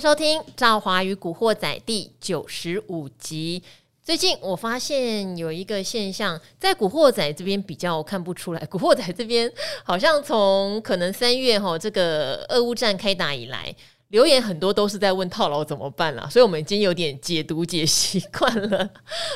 收听《赵华与古惑仔》第九十五集。最近我发现有一个现象，在古惑仔这边比较看不出来。古惑仔这边好像从可能三月哈这个俄乌战开打以来，留言很多都是在问套牢怎么办啦，所以我们已经有点解读解习惯了。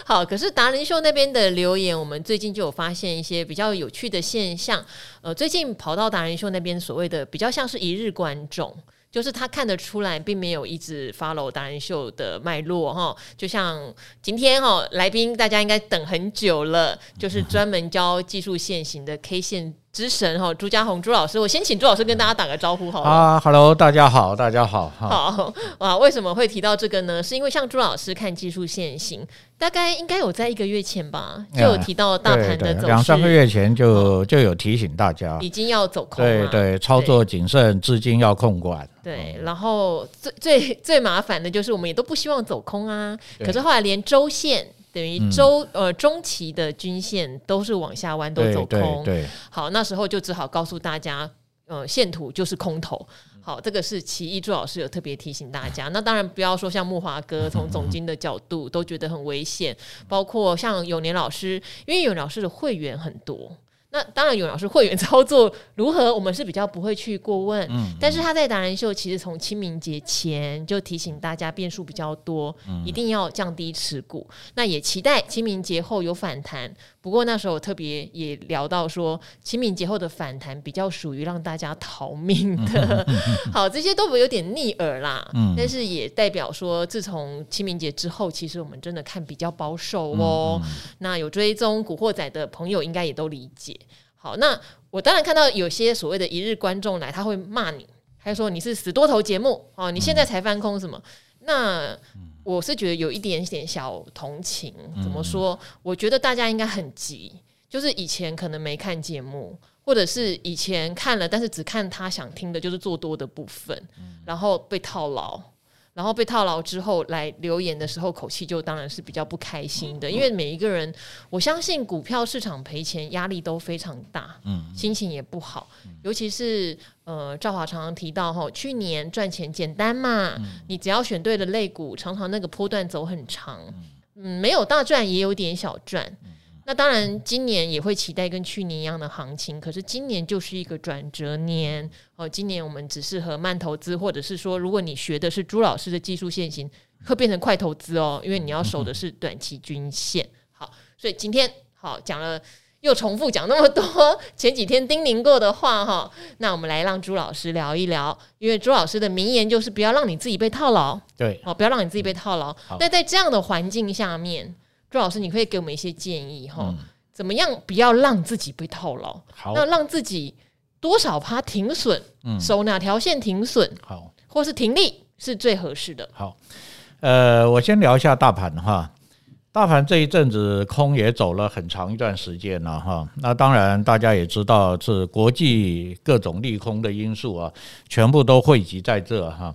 好，可是达人秀那边的留言，我们最近就有发现一些比较有趣的现象。呃，最近跑到达人秀那边，所谓的比较像是一日观众。就是他看得出来，并没有一直 follow 达人秀的脉络哈，就像今天哈来宾，大家应该等很久了，就是专门教技术线型的 K 线。之神哈，朱家红朱老师，我先请朱老师跟大家打个招呼好了啊，Hello，大家好，大家好，好 啊。为什么会提到这个呢？是因为像朱老师看技术线型，大概应该有在一个月前吧，就有提到大盘的走势，两三个月前就就有提醒大家，已经要走空，对对，操作谨慎，资金要控管。对，然后最最最麻烦的就是我们也都不希望走空啊，可是后来连周线。等于周呃中期的均线都是往下弯，都走空。对，对，对，好，那时候就只好告诉大家，呃，线图就是空头。好，这个是其一，朱老师有特别提醒大家。那当然不要说像木华哥从总经的角度都觉得很危险，包括像永年老师，因为永年老师的会员很多。那当然，永老师会员操作如何，我们是比较不会去过问。嗯，但是他在达人秀其实从清明节前就提醒大家变数比较多，一定要降低持股。那也期待清明节后有反弹。不过那时候我特别也聊到说，清明节后的反弹比较属于让大家逃命的。好，这些都有点逆耳啦。但是也代表说，自从清明节之后，其实我们真的看比较保守哦。那有追踪古惑仔的朋友应该也都理解。好，那我当然看到有些所谓的一日观众来，他会骂你，他说你是死多头节目哦，你现在才翻空什么？那我是觉得有一点点小同情。怎么说？我觉得大家应该很急，就是以前可能没看节目，或者是以前看了，但是只看他想听的，就是做多的部分，然后被套牢。然后被套牢之后来留言的时候，口气就当然是比较不开心的，因为每一个人，我相信股票市场赔钱压力都非常大，嗯，心情也不好，尤其是呃，赵华常常提到哈，去年赚钱简单嘛，你只要选对了类股，常常那个波段走很长，嗯，没有大赚也有点小赚。那当然，今年也会期待跟去年一样的行情。可是今年就是一个转折年哦。今年我们只适合慢投资，或者是说，如果你学的是朱老师的技术线型，会变成快投资哦，因为你要守的是短期均线。好，所以今天好讲了，又重复讲那么多 前几天叮咛过的话哈。那我们来让朱老师聊一聊，因为朱老师的名言就是不要让你自己被套牢。对，好，不要让你自己被套牢。那在这样的环境下面。朱老师，你可以给我们一些建议哈？嗯、怎么样不要让自己被套牢？好，那让自己多少趴停损？嗯，守哪条线停损？好，或是停利是最合适的。好，呃，我先聊一下大盘哈。大盘这一阵子空也走了很长一段时间了哈。那当然大家也知道是国际各种利空的因素啊，全部都汇集在这哈。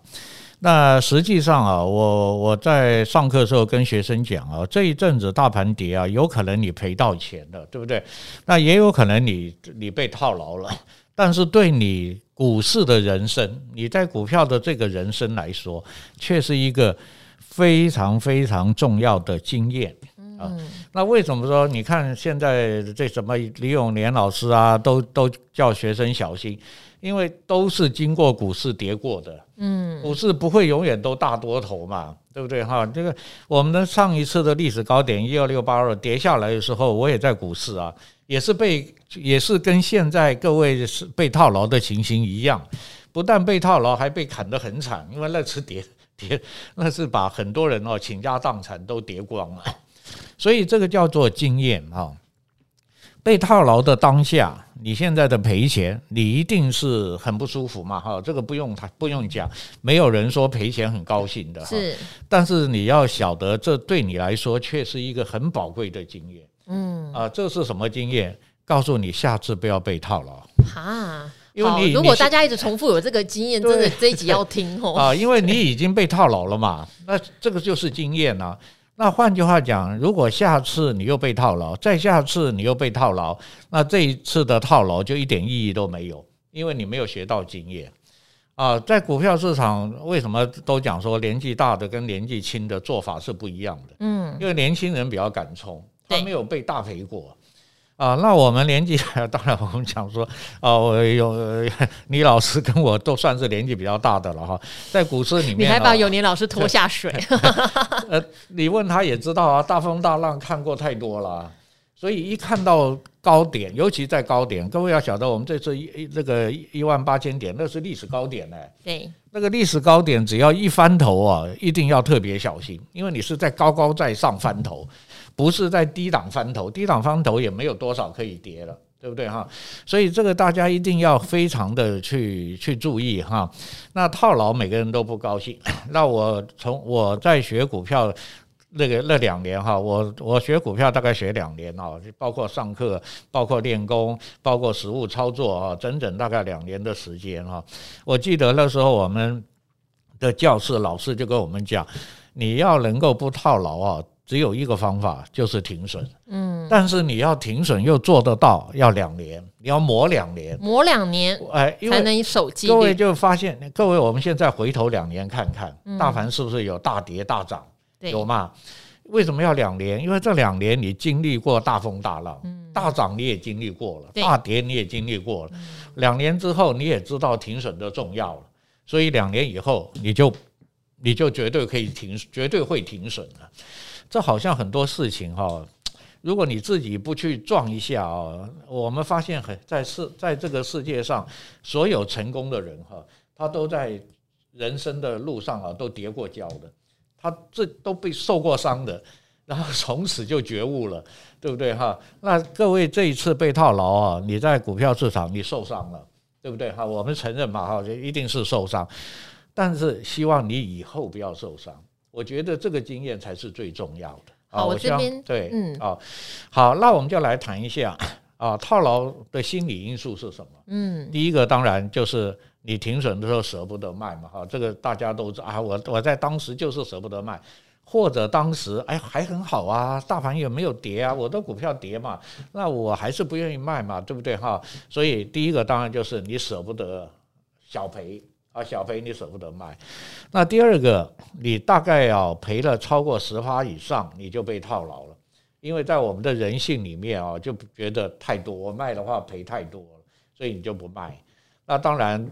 那实际上啊，我我在上课的时候跟学生讲啊，这一阵子大盘跌啊，有可能你赔到钱了，对不对？那也有可能你你被套牢了。但是对你股市的人生，你在股票的这个人生来说，却是一个非常非常重要的经验啊。那为什么说你看现在这什么李永年老师啊，都都叫学生小心？因为都是经过股市跌过的，嗯，股市不会永远都大多头嘛，对不对哈？这个我们的上一次的历史高点一二六八二跌下来的时候，我也在股市啊，也是被也是跟现在各位是被套牢的情形一样，不但被套牢，还被砍得很惨，因为那次跌 跌那是把很多人哦倾家荡产都跌光了，所以这个叫做经验哈。被套牢的当下，你现在的赔钱，你一定是很不舒服嘛？哈，这个不用他不用讲，没有人说赔钱很高兴的。是，但是你要晓得，这对你来说却是一个很宝贵的经验。嗯，啊，这是什么经验？告诉你，下次不要被套牢。哈，因为你如果大家一直重复有这个经验，真的这一集要听哦。啊，因为你已经被套牢了嘛，那这个就是经验啊。那换句话讲，如果下次你又被套牢，再下次你又被套牢，那这一次的套牢就一点意义都没有，因为你没有学到经验啊，在股票市场为什么都讲说年纪大的跟年纪轻的做法是不一样的？嗯，因为年轻人比较敢冲，他没有被大赔过。啊，那我们年纪，当然我们讲说，哦、啊，有 倪老师跟我都算是年纪比较大的了哈，在股市里面，你还把永年老师拖下水？呃，你问他也知道啊，大风大浪看过太多了，所以一看到高点，尤其在高点，各位要晓得，我们这次一这个一万八千点，那是历史高点呢。对，那个历史高点，只要一翻头啊，一定要特别小心，因为你是在高高在上翻头。不是在低档翻头，低档翻头也没有多少可以跌了，对不对哈？所以这个大家一定要非常的去去注意哈。那套牢每个人都不高兴。那我从我在学股票那个那两年哈，我我学股票大概学两年啊，包括上课，包括练功，包括实物操作啊，整整大概两年的时间哈。我记得那时候我们的教室老师就跟我们讲，你要能够不套牢啊。只有一个方法，就是停损。嗯，但是你要停损又做得到，要两年，你要磨两年，磨两年，哎，才能守纪律。各位就发现，各位我们现在回头两年看看，大盘是不是有大跌大涨？有嘛？为什么要两年？因为这两年你经历过大风大浪，大涨你也经历过了，大跌你也经历过了。两年之后你也知道停损的重要了，所以两年以后你就你就绝对可以停，绝对会停损了。这好像很多事情哈，如果你自己不去撞一下啊，我们发现很在世在这个世界上，所有成功的人哈，他都在人生的路上啊都跌过跤的，他这都被受过伤的，然后从此就觉悟了，对不对哈？那各位这一次被套牢啊，你在股票市场你受伤了，对不对哈？我们承认嘛哈，就一定是受伤，但是希望你以后不要受伤。我觉得这个经验才是最重要的。好，我这边对，嗯，好，好，那我们就来谈一下啊，套牢的心理因素是什么？嗯，第一个当然就是你停损的时候舍不得卖嘛，哈，这个大家都知道啊，我我在当时就是舍不得卖，或者当时哎还很好啊，大盘也没有跌啊，我的股票跌嘛，那我还是不愿意卖嘛，对不对哈？所以第一个当然就是你舍不得小赔。小赔你舍不得卖，那第二个，你大概要赔了超过十趴以上，你就被套牢了，因为在我们的人性里面啊，就觉得太多，我卖的话赔太多了，所以你就不卖。那当然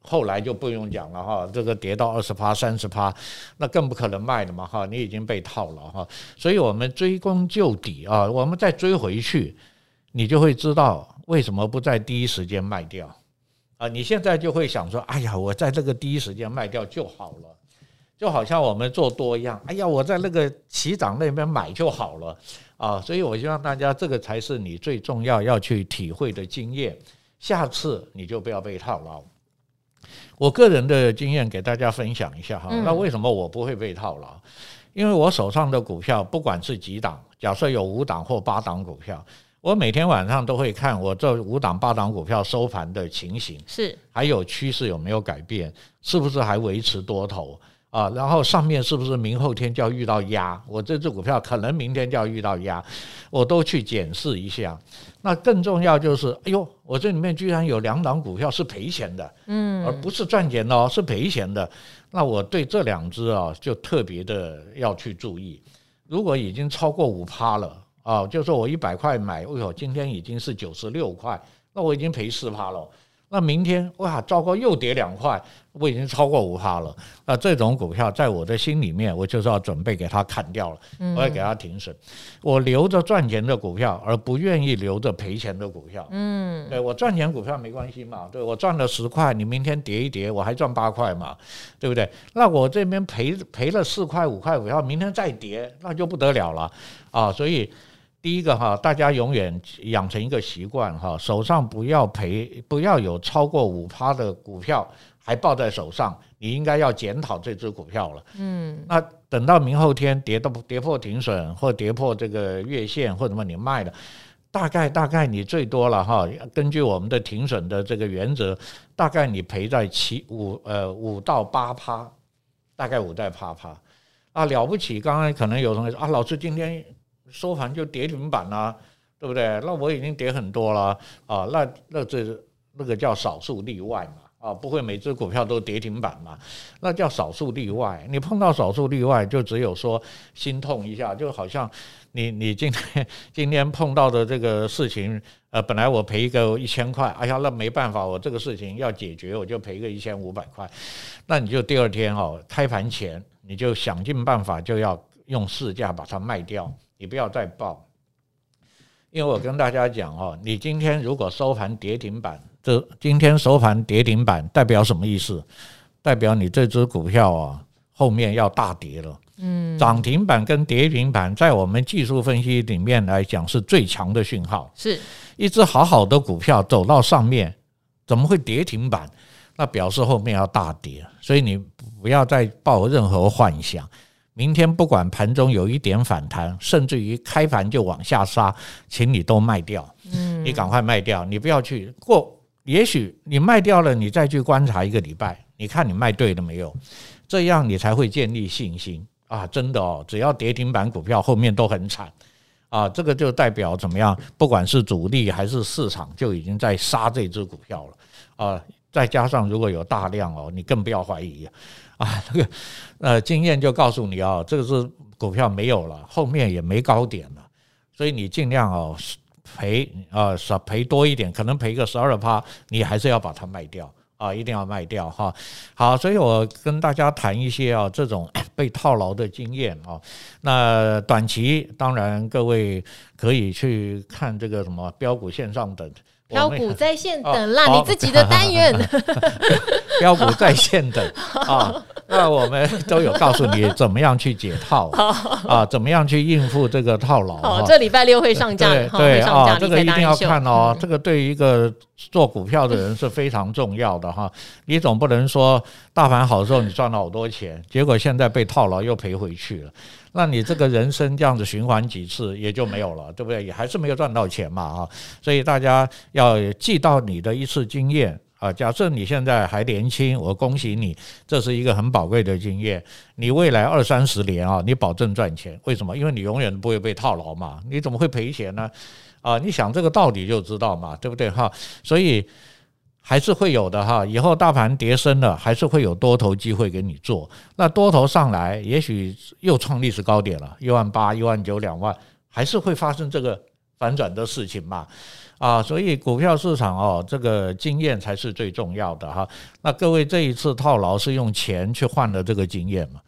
后来就不用讲了哈，这个跌到二十趴、三十趴，那更不可能卖了嘛哈，你已经被套了哈。所以我们追根究底啊，我们再追回去，你就会知道为什么不在第一时间卖掉。啊，你现在就会想说，哎呀，我在这个第一时间卖掉就好了，就好像我们做多一样，哎呀，我在那个起涨那边买就好了啊，所以我希望大家这个才是你最重要要去体会的经验，下次你就不要被套牢。我个人的经验给大家分享一下哈，那为什么我不会被套牢？因为我手上的股票不管是几档，假设有五档或八档股票。我每天晚上都会看我这五档八档股票收盘的情形，是还有趋势有没有改变，是不是还维持多头啊？然后上面是不是明后天就要遇到压？我这只股票可能明天就要遇到压，我都去检视一下。那更重要就是，哎呦，我这里面居然有两档股票是赔钱的，嗯，而不是赚钱的哦，是赔钱的。那我对这两只啊，就特别的要去注意。如果已经超过五趴了。啊，就说我一百块买，哎呦，今天已经是九十六块，那我已经赔四趴了。那明天哇，糟糕，又跌两块，我已经超过五趴了。那这种股票在我的心里面，我就是要准备给它砍掉了，我要给它停损。我留着赚钱的股票，而不愿意留着赔钱的股票。嗯，对，我赚钱股票没关系嘛，对，我赚了十块，你明天跌一跌，我还赚八块嘛，对不对？那我这边赔赔了四块五块股票，明天再跌，那就不得了了啊！所以。第一个哈，大家永远养成一个习惯哈，手上不要赔，不要有超过五趴的股票还抱在手上，你应该要检讨这只股票了。嗯，那等到明后天跌到跌破停损或跌破这个月线或者什么你卖了，大概大概你最多了哈，根据我们的停损的这个原则，大概你赔在七五呃五到八趴，大概五到八趴啊，了不起！刚刚可能有同学说啊，老师今天。收盘就跌停板啦，对不对？那我已经跌很多了啊，那那这那个叫少数例外嘛啊，不会每只股票都跌停板嘛，那叫少数例外。你碰到少数例外，就只有说心痛一下，就好像你你今天 今天碰到的这个事情，呃，本来我赔一个一千块，哎呀，那没办法，我这个事情要解决，我就赔个一千五百块，那你就第二天哦，开盘前你就想尽办法就要用市价把它卖掉，你不要再报。因为我跟大家讲哦，你今天如果收盘跌停板，这今天收盘跌停板代表什么意思？代表你这只股票啊后面要大跌了。嗯，涨停板跟跌停板在我们技术分析里面来讲是最强的讯号。是一只好好的股票走到上面，怎么会跌停板？那表示后面要大跌，所以你不要再抱任何幻想。明天不管盘中有一点反弹，甚至于开盘就往下杀，请你都卖掉。嗯，你赶快卖掉，你不要去过。也许你卖掉了，你再去观察一个礼拜，你看你卖对了没有？这样你才会建立信心啊！真的哦，只要跌停板股票后面都很惨啊，这个就代表怎么样？不管是主力还是市场，就已经在杀这只股票了啊！再加上如果有大量哦，你更不要怀疑。啊，啊这个呃，经验就告诉你啊，这个是股票没有了，后面也没高点了，所以你尽量哦赔啊少赔多一点，可能赔个十二趴，你还是要把它卖掉啊，一定要卖掉哈。好，所以我跟大家谈一些啊这种 被套牢的经验啊。那短期当然各位可以去看这个什么标股线上等。飙股在线等啦，哦、你自己的单元。标股在线等啊，那我们都有告诉你怎么样去解套 啊，怎么样去应付这个套牢。好，这礼拜六会上架，对对啊，这个一定要看哦。这个对于一个做股票的人是非常重要的哈。你总不能说大盘好的时候你赚了好多钱，结果现在被套牢又赔回去了。那你这个人生这样子循环几次也就没有了，对不对？也还是没有赚到钱嘛啊！所以大家要记到你的一次经验啊。假设你现在还年轻，我恭喜你，这是一个很宝贵的经验。你未来二三十年啊，你保证赚钱。为什么？因为你永远不会被套牢嘛。你怎么会赔钱呢？啊，你想这个道理就知道嘛，对不对哈？所以。还是会有的哈，以后大盘跌深了，还是会有多头机会给你做。那多头上来，也许又创历史高点了，一万八、一万九、两万，还是会发生这个反转的事情嘛？啊，所以股票市场哦，这个经验才是最重要的哈。那各位这一次套牢是用钱去换了这个经验嘛？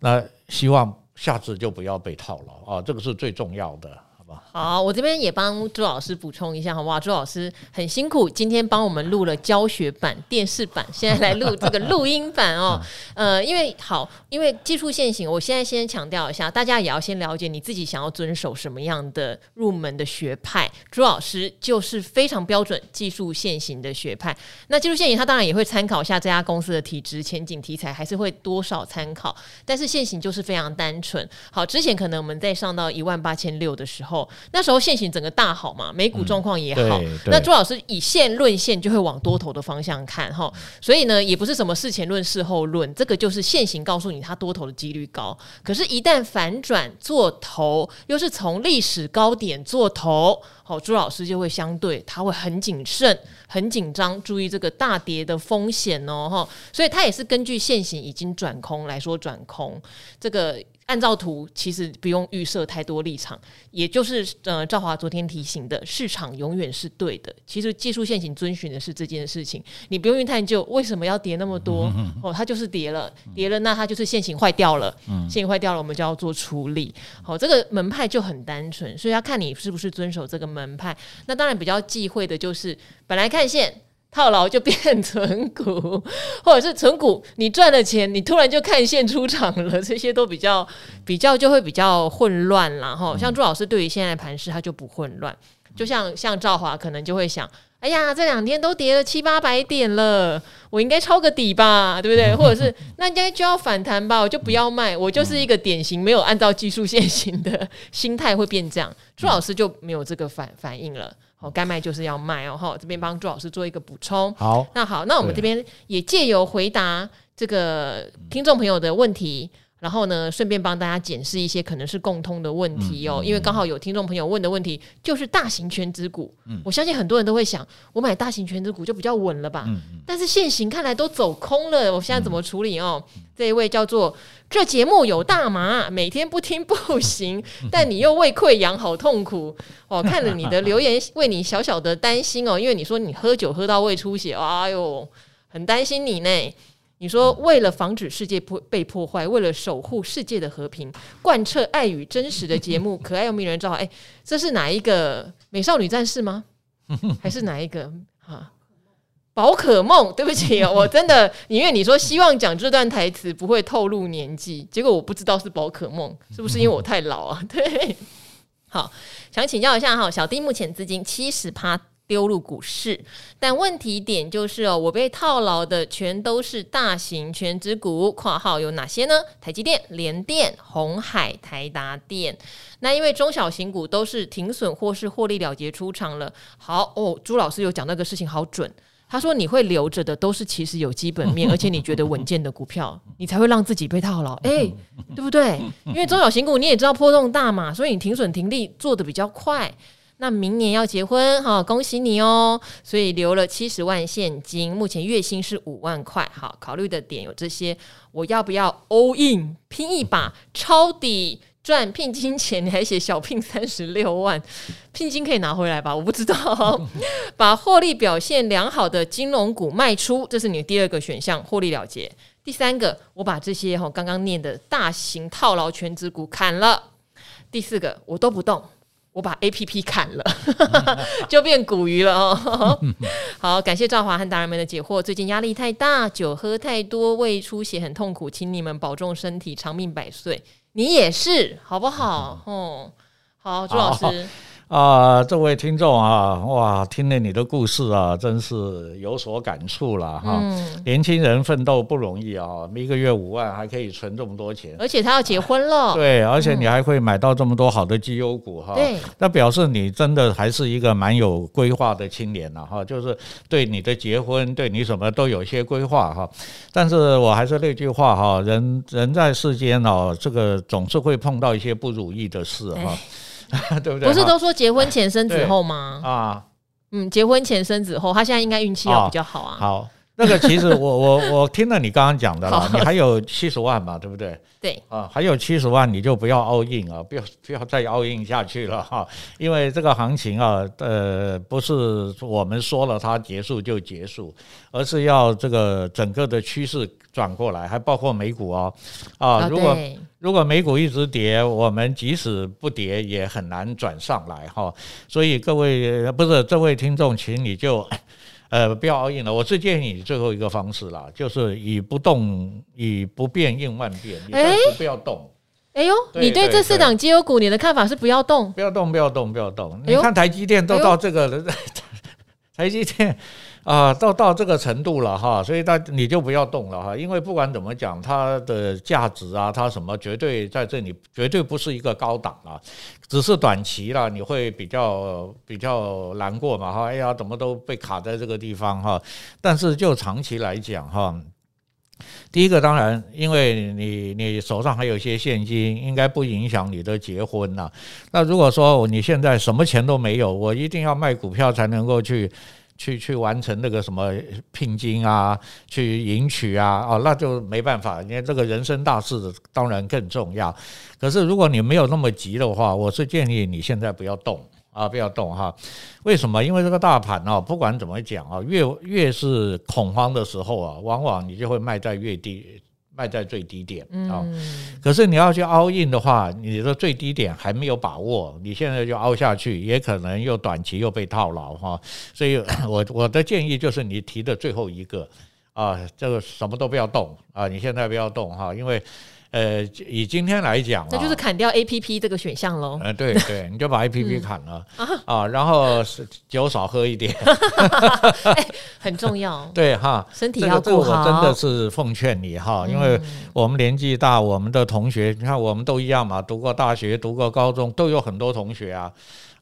那希望下次就不要被套牢啊，这个是最重要的。好吧，我这边也帮朱老师补充一下，好不好？朱老师很辛苦，今天帮我们录了教学版、电视版，现在来录这个录音版哦。呃，因为好，因为技术限行，我现在先强调一下，大家也要先了解你自己想要遵守什么样的入门的学派。朱老师就是非常标准技术限行的学派。那技术限行，他当然也会参考一下这家公司的体质、前景、题材，还是会多少参考。但是限行就是非常单纯。好，之前可能我们在上到一万八千六的时候。那时候现行整个大好嘛，美股状况也好。嗯、那朱老师以线论线就会往多头的方向看哈，所以呢，也不是什么事前论事后论，这个就是线型告诉你它多头的几率高。可是，一旦反转做头，又是从历史高点做头，好，朱老师就会相对他会很谨慎、很紧张，注意这个大跌的风险哦哈。所以，他也是根据现行已经转空来说转空这个。按照图，其实不用预设太多立场，也就是呃，赵华昨天提醒的，市场永远是对的。其实技术线型遵循的是这件事情，你不用去探究为什么要跌那么多哦，它就是跌了，跌了，那它就是线型坏掉了，线型坏掉了，我们就要做处理。好，这个门派就很单纯，所以要看你是不是遵守这个门派。那当然比较忌讳的就是本来看线。套牢就变存股，或者是存股，你赚了钱，你突然就看线出场了，这些都比较比较就会比较混乱了哈。像朱老师对于现在盘势他就不混乱，就像像赵华可能就会想，哎呀，这两天都跌了七八百点了，我应该抄个底吧，对不对？或者是那应该就要反弹吧，我就不要卖，我就是一个典型没有按照技术线型的心态会变这样。朱老师就没有这个反反应了。哦，该卖就是要卖哦！哈，这边帮朱老师做一个补充。好，那好，那我们这边也借由回答这个听众朋友的问题，然后呢，顺便帮大家检视一些可能是共通的问题哦，因为刚好有听众朋友问的问题就是大型全资股，我相信很多人都会想，我买大型全资股就比较稳了吧？但是现行看来都走空了，我现在怎么处理哦？这一位叫做这节目有大麻，每天不听不行，但你又胃溃疡，好痛苦哦！看了你的留言，为你小小的担心哦，因为你说你喝酒喝到胃出血，哎呦，很担心你呢。你说，为了防止世界破被破坏，为了守护世界的和平，贯彻爱与真实的节目，可爱又迷人，召唤。哎，这是哪一个美少女战士吗？还是哪一个啊？宝可梦？对不起，我真的，因为你说希望讲这段台词不会透露年纪，结果我不知道是宝可梦，是不是因为我太老啊？对，好，想请教一下哈，小弟目前资金七十趴。丢入股市，但问题点就是哦，我被套牢的全都是大型全值股（括号有哪些呢？台积电、联电、红海、台达电）。那因为中小型股都是停损或是获利了结出场了。好哦，朱老师有讲那个事情好准。他说你会留着的都是其实有基本面，而且你觉得稳健的股票，你才会让自己被套牢。哎，对不对？因为中小型股你也知道波动大嘛，所以你停损停利做得比较快。那明年要结婚哈，恭喜你哦！所以留了七十万现金，目前月薪是五万块。好，考虑的点有这些，我要不要 all in 拼一把抄底赚聘金钱？你还写小聘三十六万，聘金可以拿回来吧？我不知道。把获利表现良好的金融股卖出，这是你的第二个选项，获利了结。第三个，我把这些哈刚刚念的大型套牢全值股砍了。第四个，我都不动。我把 A P P 砍了，就变古鱼了哦。好，感谢赵华和达人们的解惑。最近压力太大，酒喝太多，胃出血很痛苦，请你们保重身体，长命百岁。你也是，好不好？哦，好，朱老师。啊，这位听众啊，哇，听了你的故事啊，真是有所感触了哈。嗯、年轻人奋斗不容易啊，一个月五万还可以存这么多钱，而且他要结婚了。啊、对，而且你还会买到这么多好的绩优股哈。嗯、对，那表示你真的还是一个蛮有规划的青年了哈，就是对你的结婚，对你什么都有一些规划哈。但是我还是那句话哈，人人在世间哦，这个总是会碰到一些不如意的事哈。哎 对不对？不是都说结婚前生子后吗？啊，嗯，结婚前生子后，他现在应该运气要比较好啊。好，那个其实我我我听了你刚刚讲的了，你还有七十万嘛，对不对？对啊，还有七十万，你就不要 all in 啊，不要不要再 all in 下去了哈，因为这个行情啊，呃，不是我们说了它结束就结束，而是要这个整个的趋势转过来，还包括美股哦，啊，如果如果美股一直跌，我们即使不跌也很难转上来哈，所以各位不是这位听众，请你就。呃，不要 all in 了。我是建议你最后一个方式啦，就是以不动，以不变应万变，你暂时不要动。哎呦，你对这四档绩优股，你的看法是不要动，不要动，不要动，不要动。你看台积电都到这个了，台积电。啊，到到这个程度了哈，所以大你就不要动了哈，因为不管怎么讲，它的价值啊，它什么绝对在这里绝对不是一个高档啊，只是短期了，你会比较比较难过嘛哈，哎呀，怎么都被卡在这个地方哈，但是就长期来讲哈，第一个当然，因为你你手上还有一些现金，应该不影响你的结婚呐。那如果说你现在什么钱都没有，我一定要卖股票才能够去。去去完成那个什么聘金啊，去迎娶啊，哦，那就没办法。你看这个人生大事当然更重要。可是如果你没有那么急的话，我是建议你现在不要动啊，不要动哈。为什么？因为这个大盘啊，不管怎么讲啊，越越是恐慌的时候啊，往往你就会卖在越低。卖在最低点啊，嗯、可是你要去 all in 的话，你的最低点还没有把握，你现在就 all 下去，也可能又短期又被套牢哈。所以 我我的建议就是你提的最后一个啊，这个什么都不要动啊，你现在不要动哈，因为。呃，以今天来讲，这就是砍掉 A P P 这个选项喽。呃，对对，你就把 A P P 砍了、嗯、啊，然后酒少喝一点。哎，很重要。对哈，身体要顾好。这个我真的是奉劝你哈，因为我们年纪大，我们的同学，你看我们都一样嘛，读过大学，读过高中，都有很多同学啊。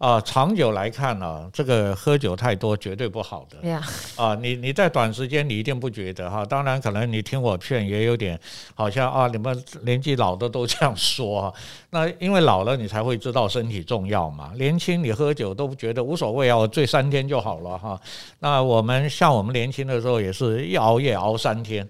啊，长久来看呢、啊，这个喝酒太多绝对不好的。啊，你你在短时间你一定不觉得哈，当然可能你听我劝也有点好像啊，你们年纪老的都这样说。那因为老了你才会知道身体重要嘛。年轻你喝酒都觉得无所谓啊，我醉三天就好了哈。那我们像我们年轻的时候也是一熬夜熬三天。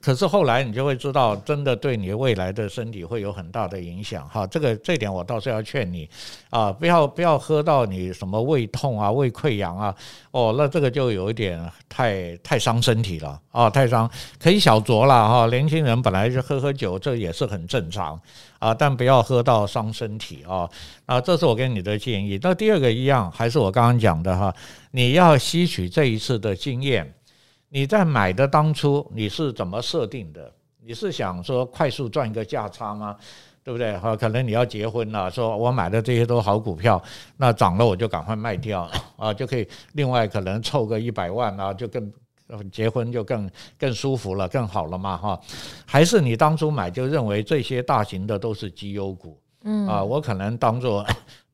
可是后来你就会知道，真的对你未来的身体会有很大的影响哈。这个这点我倒是要劝你啊，不要不要喝到你什么胃痛啊、胃溃疡啊，哦，那这个就有一点太太伤身体了啊，太伤。可以小酌了哈，年轻人本来就喝喝酒，这也是很正常啊，但不要喝到伤身体啊。啊，这是我给你的建议。那第二个一样，还是我刚刚讲的哈，你要吸取这一次的经验。你在买的当初你是怎么设定的？你是想说快速赚一个价差吗？对不对？哈，可能你要结婚了，说我买的这些都好股票，那涨了我就赶快卖掉啊，就可以另外可能凑个一百万啊，就更结婚就更更舒服了，更好了嘛，哈？还是你当初买就认为这些大型的都是绩优股？嗯啊，我可能当做。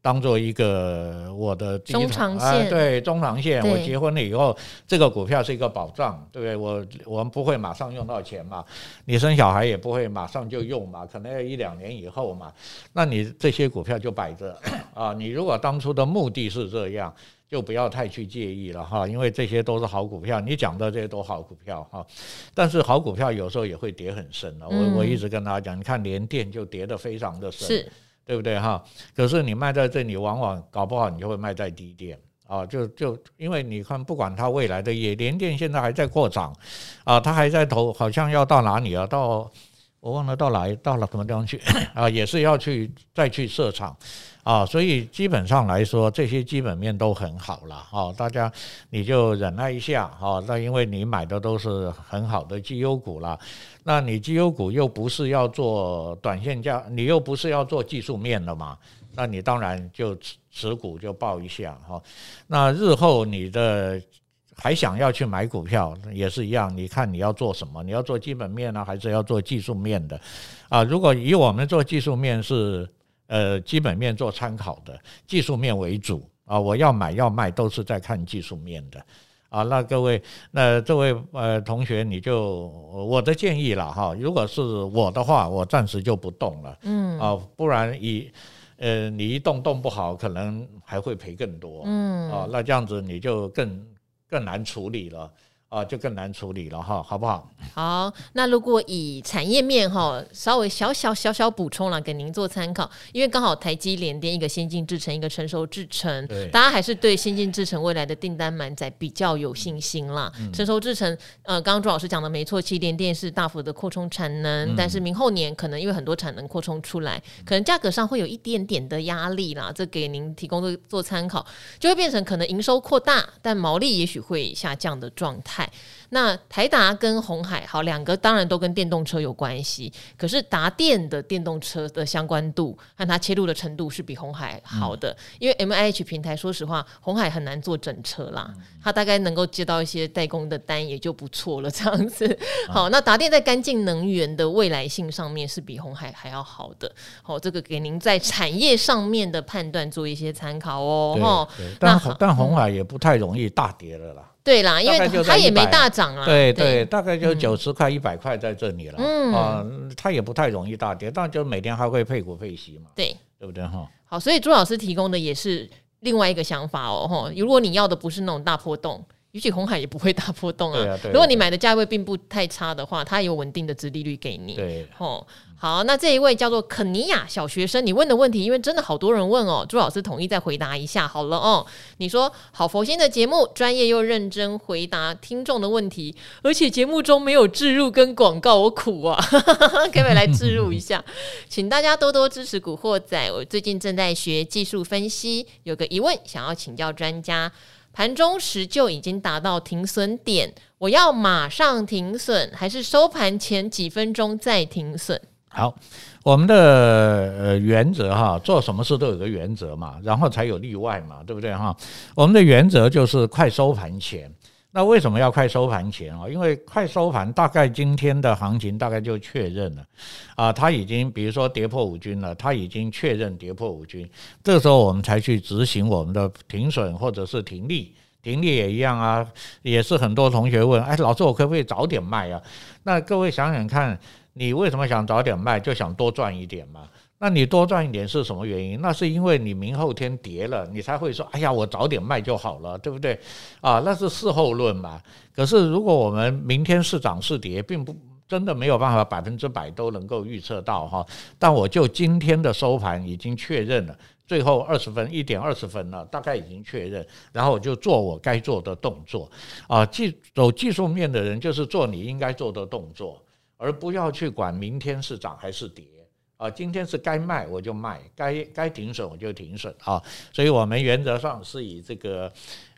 当做一个我的中长线，啊、对中长线，我结婚了以后，这个股票是一个保障，对不对？我我们不会马上用到钱嘛，你生小孩也不会马上就用嘛，可能要一两年以后嘛。那你这些股票就摆着 啊，你如果当初的目的是这样，就不要太去介意了哈，因为这些都是好股票，你讲的这些都好股票哈。但是好股票有时候也会跌很深的，我我一直跟大家讲，你看联电就跌得非常的深。是。对不对哈？可是你卖在这里，往往搞不好你就会卖在低点啊！就就因为你看，不管它未来的业，联电现在还在扩张啊，它还在投，好像要到哪里啊？到我忘了到哪到了什么地方去 啊？也是要去再去设厂。啊，所以基本上来说，这些基本面都很好了啊，大家你就忍耐一下啊。那因为你买的都是很好的绩优股了，那你绩优股又不是要做短线价，你又不是要做技术面的嘛，那你当然就持股就抱一下哈。那日后你的还想要去买股票也是一样，你看你要做什么？你要做基本面呢，还是要做技术面的？啊，如果以我们做技术面是。呃，基本面做参考的，技术面为主啊。我要买要卖都是在看技术面的啊。那各位，那这位呃同学，你就我的建议了哈。如果是我的话，我暂时就不动了，嗯啊，不然以呃你一动动不好，可能还会赔更多，嗯啊，那这样子你就更更难处理了。啊，就更难处理了哈，好不好？好，那如果以产业面哈，稍微小小小小补充了，给您做参考。因为刚好台积联电一个先进制程，一个成熟制程，对大家还是对先进制程未来的订单满载比较有信心啦。嗯、成熟制程，呃，刚刚朱老师讲的没错，其实联电是大幅的扩充产能，嗯、但是明后年可能因为很多产能扩充出来，可能价格上会有一点点的压力啦。这给您提供做做参考，就会变成可能营收扩大，但毛利也许会下降的状态。态。那台达跟红海好，两个当然都跟电动车有关系，可是达电的电动车的相关度和它切入的程度是比红海好的，嗯、因为 MIH 平台，说实话，红海很难做整车啦，它大概能够接到一些代工的单也就不错了，这样子。好，那达电在干净能源的未来性上面是比红海还要好的，好，这个给您在产业上面的判断做一些参考哦。对，对，但但红海也不太容易大跌了啦。对啦，因为它也没大涨啊。对对，大概就九十块、一百块在这里了。嗯啊，它也不太容易大跌，但就每天还会配股配息嘛。对，对不对哈？好，所以朱老师提供的也是另外一个想法哦。哈，如果你要的不是那种大波动，也许红海也不会大波动啊。如果你买的价位并不太差的话，它有稳定的殖利率给你。对，吼。好，那这一位叫做肯尼亚小学生，你问的问题，因为真的好多人问哦，朱老师统一再回答一下好了哦。你说好佛心的节目，专业又认真回答听众的问题，而且节目中没有置入跟广告，我苦啊，可不可以来置入一下？请大家多多支持古惑仔，我最近正在学技术分析，有个疑问想要请教专家，盘中时就已经达到停损点，我要马上停损，还是收盘前几分钟再停损？好，我们的呃原则哈，做什么事都有个原则嘛，然后才有例外嘛，对不对哈？我们的原则就是快收盘前，那为什么要快收盘前啊？因为快收盘，大概今天的行情大概就确认了啊，它已经比如说跌破五均了，它已经确认跌破五均，这时候我们才去执行我们的停损或者是停利，停利也一样啊，也是很多同学问，哎，老师我可不可以早点卖啊？那各位想想看，你为什么想早点卖？就想多赚一点嘛。那你多赚一点是什么原因？那是因为你明后天跌了，你才会说：“哎呀，我早点卖就好了，对不对？”啊，那是事后论嘛。可是如果我们明天是涨是跌，并不真的没有办法百分之百都能够预测到哈。但我就今天的收盘已经确认了，最后二十分一点二十分了，大概已经确认，然后我就做我该做的动作啊。技走技术面的人就是做你应该做的动作，而不要去管明天是涨还是跌。啊，今天是该卖我就卖，该该停损我就停损啊，所以我们原则上是以这个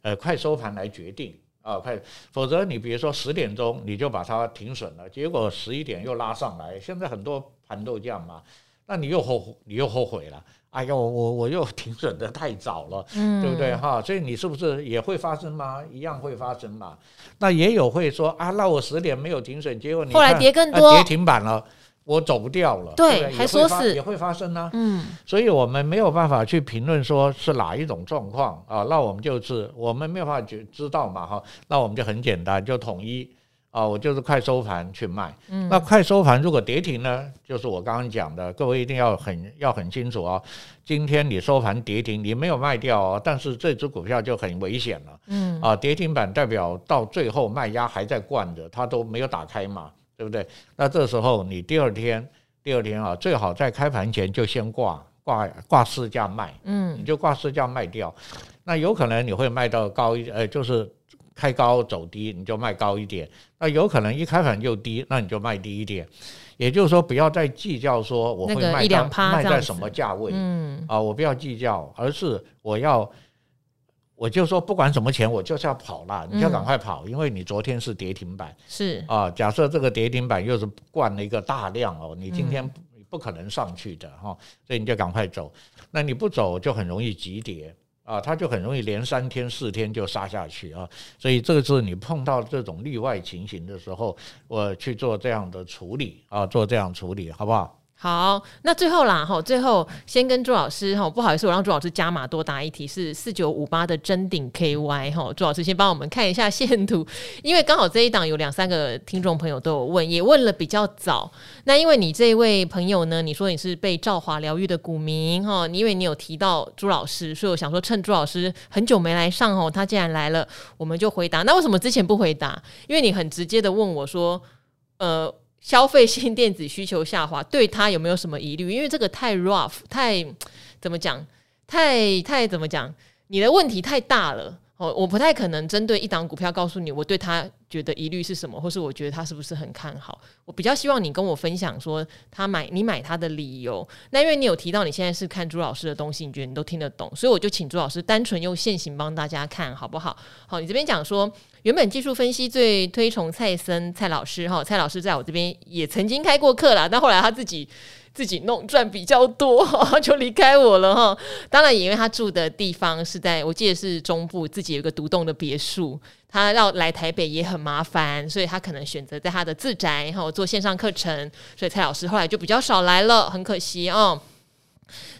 呃快收盘来决定啊，快，否则你比如说十点钟你就把它停损了，结果十一点又拉上来，现在很多盘都这样嘛，那你又后悔，你又后悔了，哎呀，我我我又 停损的太早了，嗯，对不对哈？所以你是不是也会发生吗？一样会发生嘛？那也有会说啊，那我十点没有停损，结果你后来跌更多，跌停板了。我走不掉了，对，对还说是也会发生呢、啊，嗯，所以我们没有办法去评论说是哪一种状况啊，那我们就是我们没有办法去知道嘛哈，那我们就很简单，就统一啊，我就是快收盘去卖，嗯，那快收盘如果跌停呢，就是我刚刚讲的，各位一定要很要很清楚啊，今天你收盘跌停，你没有卖掉哦，但是这只股票就很危险了，嗯，啊，跌停板代表到最后卖压还在惯着，它都没有打开嘛。对不对？那这时候你第二天，第二天啊，最好在开盘前就先挂挂挂市价卖，嗯，你就挂市价卖掉。那有可能你会卖到高一，呃，就是开高走低，你就卖高一点。那有可能一开盘就低，那你就卖低一点。也就是说，不要再计较说我会卖到卖在什么价位，嗯，啊，我不要计较，而是我要。我就说不管什么钱，我就是要跑了，你就赶快跑，因为你昨天是跌停板，是啊。假设这个跌停板又是灌了一个大量哦，你今天不可能上去的哈，所以你就赶快走。那你不走就很容易急跌啊，它就很容易连三天四天就杀下去啊。所以这个是你碰到这种例外情形的时候，我去做这样的处理啊，做这样处理好不好？好，那最后啦，哈，最后先跟朱老师哈，不好意思，我让朱老师加码多答一题，是四九五八的真顶 KY 哈，朱老师先帮我们看一下线图，因为刚好这一档有两三个听众朋友都有问，也问了比较早。那因为你这位朋友呢，你说你是被兆华疗愈的股民哈，因为你有提到朱老师，所以我想说趁朱老师很久没来上哦，他既然来了，我们就回答。那为什么之前不回答？因为你很直接的问我说，呃。消费性电子需求下滑，对他有没有什么疑虑？因为这个太 rough，太怎么讲？太太怎么讲？你的问题太大了。哦，我不太可能针对一档股票告诉你，我对它觉得疑虑是什么，或是我觉得他是不是很看好。我比较希望你跟我分享说，他买你买他的理由。那因为你有提到你现在是看朱老师的东西，你觉得你都听得懂，所以我就请朱老师单纯用现行帮大家看好不好？好，你这边讲说，原本技术分析最推崇蔡森蔡老师哈，蔡老师在我这边也曾经开过课啦，但后来他自己。自己弄赚比较多，就离开我了哈。当然，也因为他住的地方是在我记得是中部，自己有一个独栋的别墅，他要来台北也很麻烦，所以他可能选择在他的自宅哈做线上课程。所以蔡老师后来就比较少来了，很可惜哦。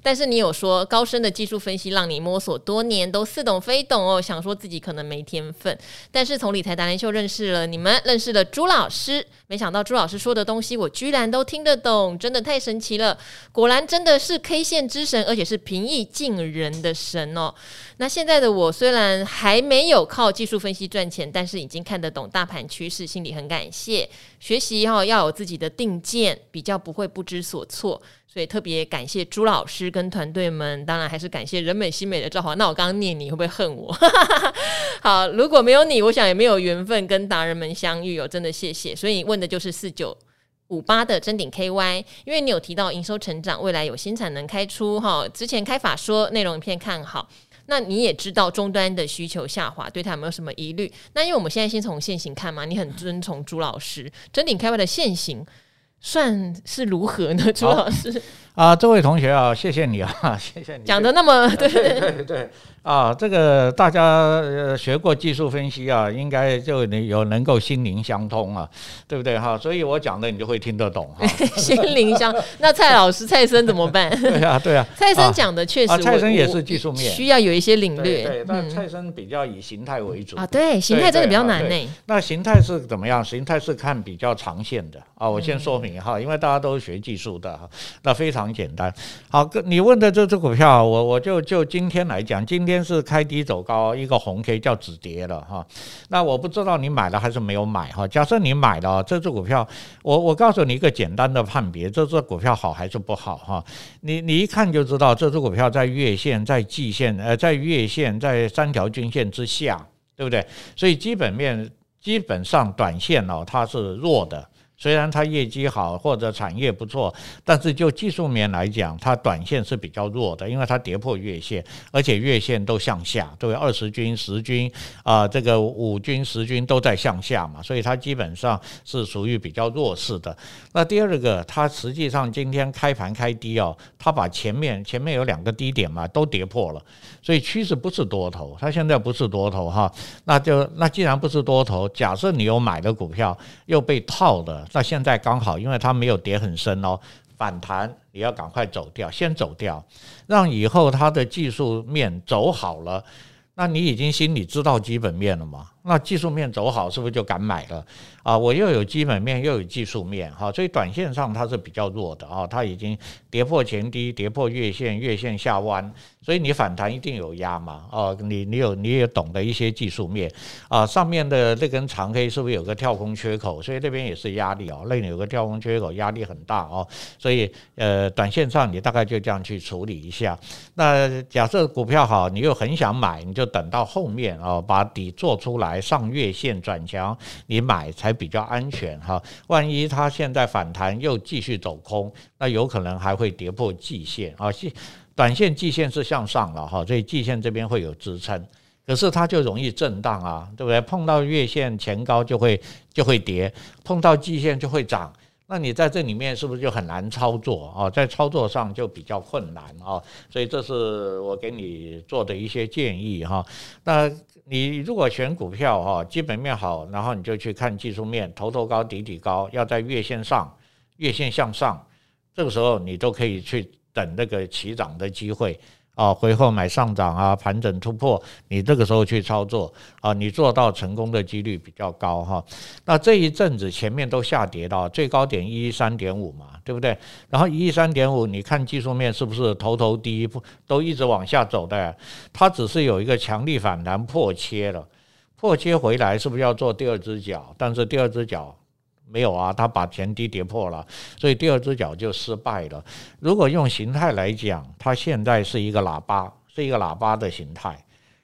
但是你有说高深的技术分析让你摸索多年都似懂非懂哦，想说自己可能没天分。但是从理财达人秀认识了你们，认识了朱老师，没想到朱老师说的东西我居然都听得懂，真的太神奇了！果然真的是 K 线之神，而且是平易近人的神哦。那现在的我虽然还没有靠技术分析赚钱，但是已经看得懂大盘趋势，心里很感谢。学习哈要有自己的定见，比较不会不知所措。所以特别感谢朱老师跟团队们，当然还是感谢人美心美的赵华。那我刚刚念你会不会恨我？好，如果没有你，我想也没有缘分跟达人们相遇哦。真的谢谢。所以问问的就是四九五八的真顶 KY，因为你有提到营收成长，未来有新产能开出哈。之前开法说内容一片看好，那你也知道终端的需求下滑，对他有没有什么疑虑？那因为我们现在先从现行看嘛，你很遵从朱老师真顶 KY 的现行。算是如何呢？朱老师啊，这位同学啊，谢谢你啊，谢谢你讲的那么对对对对啊，这个大家呃学过技术分析啊，应该就能有能够心灵相通啊，对不对哈？所以我讲的你就会听得懂哈。心灵相，那蔡老师蔡生怎么办？对啊对啊，蔡生讲的确实，啊，蔡生也是技术面，需要有一些领略。对，但蔡生比较以形态为主啊，对，形态真的比较难呢。那形态是怎么样？形态是看比较长线的啊，我先说明哈，因为大家都是学技术的哈，那非常。很简单，好，你问的这只股票，我我就就今天来讲，今天是开低走高，一个红 K 叫止跌了哈。那我不知道你买了还是没有买哈。假设你买了这只股票，我我告诉你一个简单的判别，这只股票好还是不好哈？你你一看就知道，这只股票在月线、在季线、呃，在月线、在三条均线之下，对不对？所以基本面基本上短线哦，它是弱的。虽然它业绩好或者产业不错，但是就技术面来讲，它短线是比较弱的，因为它跌破月线，而且月线都向下，对，二十均、十均啊，这个五均、十均都在向下嘛，所以它基本上是属于比较弱势的。那第二个，它实际上今天开盘开低哦，它把前面前面有两个低点嘛都跌破了，所以趋势不是多头，它现在不是多头哈，那就那既然不是多头，假设你有买的股票又被套的。那现在刚好，因为它没有跌很深哦，反弹你要赶快走掉，先走掉，让以后它的技术面走好了，那你已经心里知道基本面了嘛？那技术面走好，是不是就敢买了啊？我又有基本面，又有技术面，哈，所以短线上它是比较弱的啊，它已经跌破前低，跌破月线，月线下弯，所以你反弹一定有压嘛？哦，你你有你也懂得一些技术面啊，上面的这根长黑是不是有个跳空缺口？所以那边也是压力哦，那里有个跳空缺口，压力很大哦，所以呃，短线上你大概就这样去处理一下。那假设股票好，你又很想买，你就等到后面哦，把底做出来。上月线转强，你买才比较安全哈。万一它现在反弹又继续走空，那有可能还会跌破季线啊。短线季线是向上了哈，所以季线这边会有支撑，可是它就容易震荡啊，对不对？碰到月线前高就会就会跌，碰到季线就会涨。那你在这里面是不是就很难操作啊？在操作上就比较困难啊。所以这是我给你做的一些建议哈。那你如果选股票哈，基本面好，然后你就去看技术面，头头高底底高，要在月线上，月线向上，这个时候你都可以去等那个起涨的机会。啊，回后买上涨啊，盘整突破，你这个时候去操作啊，你做到成功的几率比较高哈。那这一阵子前面都下跌到最高点一一三点五嘛，对不对？然后一一三点五，你看技术面是不是头头低都一直往下走的？它只是有一个强力反弹破切了，破切回来是不是要做第二只脚？但是第二只脚。没有啊，它把前低跌破了，所以第二只脚就失败了。如果用形态来讲，它现在是一个喇叭，是一个喇叭的形态。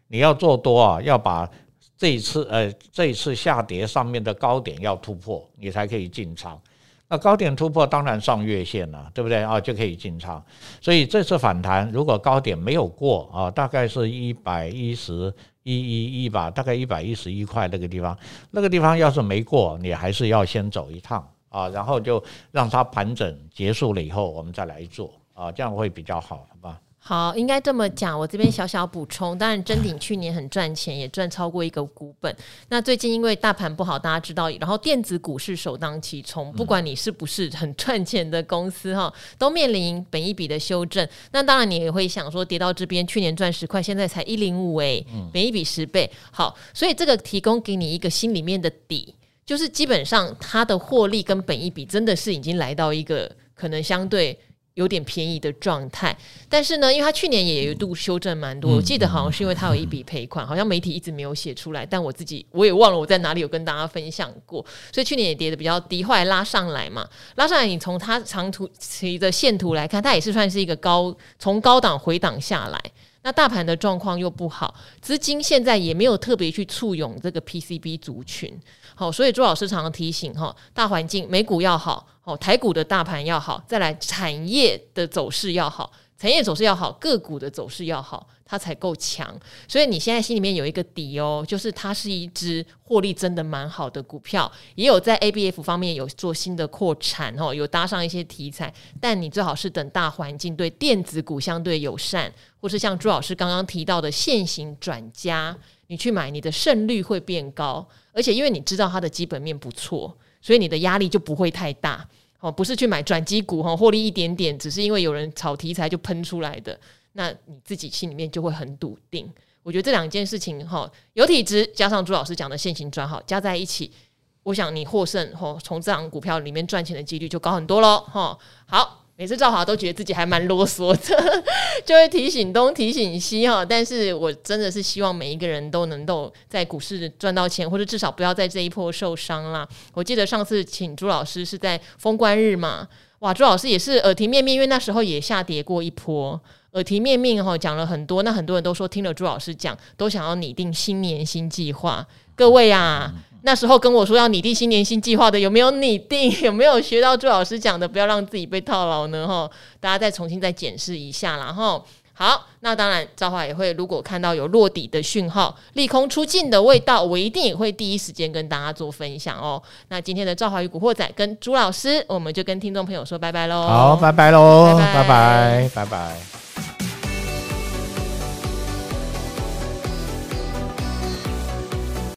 你要做多啊，要把这一次呃这一次下跌上面的高点要突破，你才可以进场。那高点突破当然上月线了，对不对啊？就可以进场。所以这次反弹如果高点没有过啊，大概是一百一十。一一一吧，大概一百一十一块那个地方，那个地方要是没过，你还是要先走一趟啊，然后就让它盘整结束了以后，我们再来做啊，这样会比较好，好吧？好，应该这么讲。我这边小小补充，当然真鼎去年很赚钱，也赚超过一个股本。那最近因为大盘不好，大家知道，然后电子股是首当其冲，不管你是不是很赚钱的公司哈，都面临本一笔的修正。那当然你也会想说，跌到这边，去年赚十块，现在才一零五诶，本一笔十倍。好，所以这个提供给你一个心里面的底，就是基本上它的获利跟本一比真的是已经来到一个可能相对。有点便宜的状态，但是呢，因为他去年也有一度修正蛮多，我记得好像是因为他有一笔赔款，好像媒体一直没有写出来，但我自己我也忘了我在哪里有跟大家分享过，所以去年也跌得比较低，后来拉上来嘛，拉上来你从它长图期的线图来看，它也是算是一个高从高档回档下来，那大盘的状况又不好，资金现在也没有特别去簇拥这个 PCB 族群。好，所以朱老师常常提醒哈，大环境美股要好，哦，台股的大盘要好，再来产业的走势要好，产业走势要好，个股的走势要好，它才够强。所以你现在心里面有一个底哦，就是它是一只获利真的蛮好的股票，也有在 ABF 方面有做新的扩产哦，有搭上一些题材。但你最好是等大环境对电子股相对友善，或是像朱老师刚刚提到的现行转加，你去买，你的胜率会变高。而且因为你知道它的基本面不错，所以你的压力就不会太大。哦，不是去买转机股哈，获利一点点，只是因为有人炒题材就喷出来的，那你自己心里面就会很笃定。我觉得这两件事情哈，有体质加上朱老师讲的现行转好加在一起，我想你获胜哈，从这档股票里面赚钱的几率就高很多喽哈。好。每次赵华都觉得自己还蛮啰嗦的，就会提醒东提醒西哈。但是我真的是希望每一个人都能够在股市赚到钱，或者至少不要在这一波受伤啦。我记得上次请朱老师是在封关日嘛，哇，朱老师也是耳提面命，因为那时候也下跌过一波，耳提面命哈，讲了很多。那很多人都说听了朱老师讲，都想要拟定新年新计划。各位啊。那时候跟我说要拟定新年新计划的，有没有拟定？有没有学到朱老师讲的？不要让自己被套牢呢？哈，大家再重新再检视一下，然后好，那当然赵华也会，如果看到有落底的讯号、利空出尽的味道，我一定也会第一时间跟大家做分享哦。那今天的赵华与古惑仔跟朱老师，我们就跟听众朋友说拜拜喽。好，拜拜喽，拜拜，拜拜。拜拜。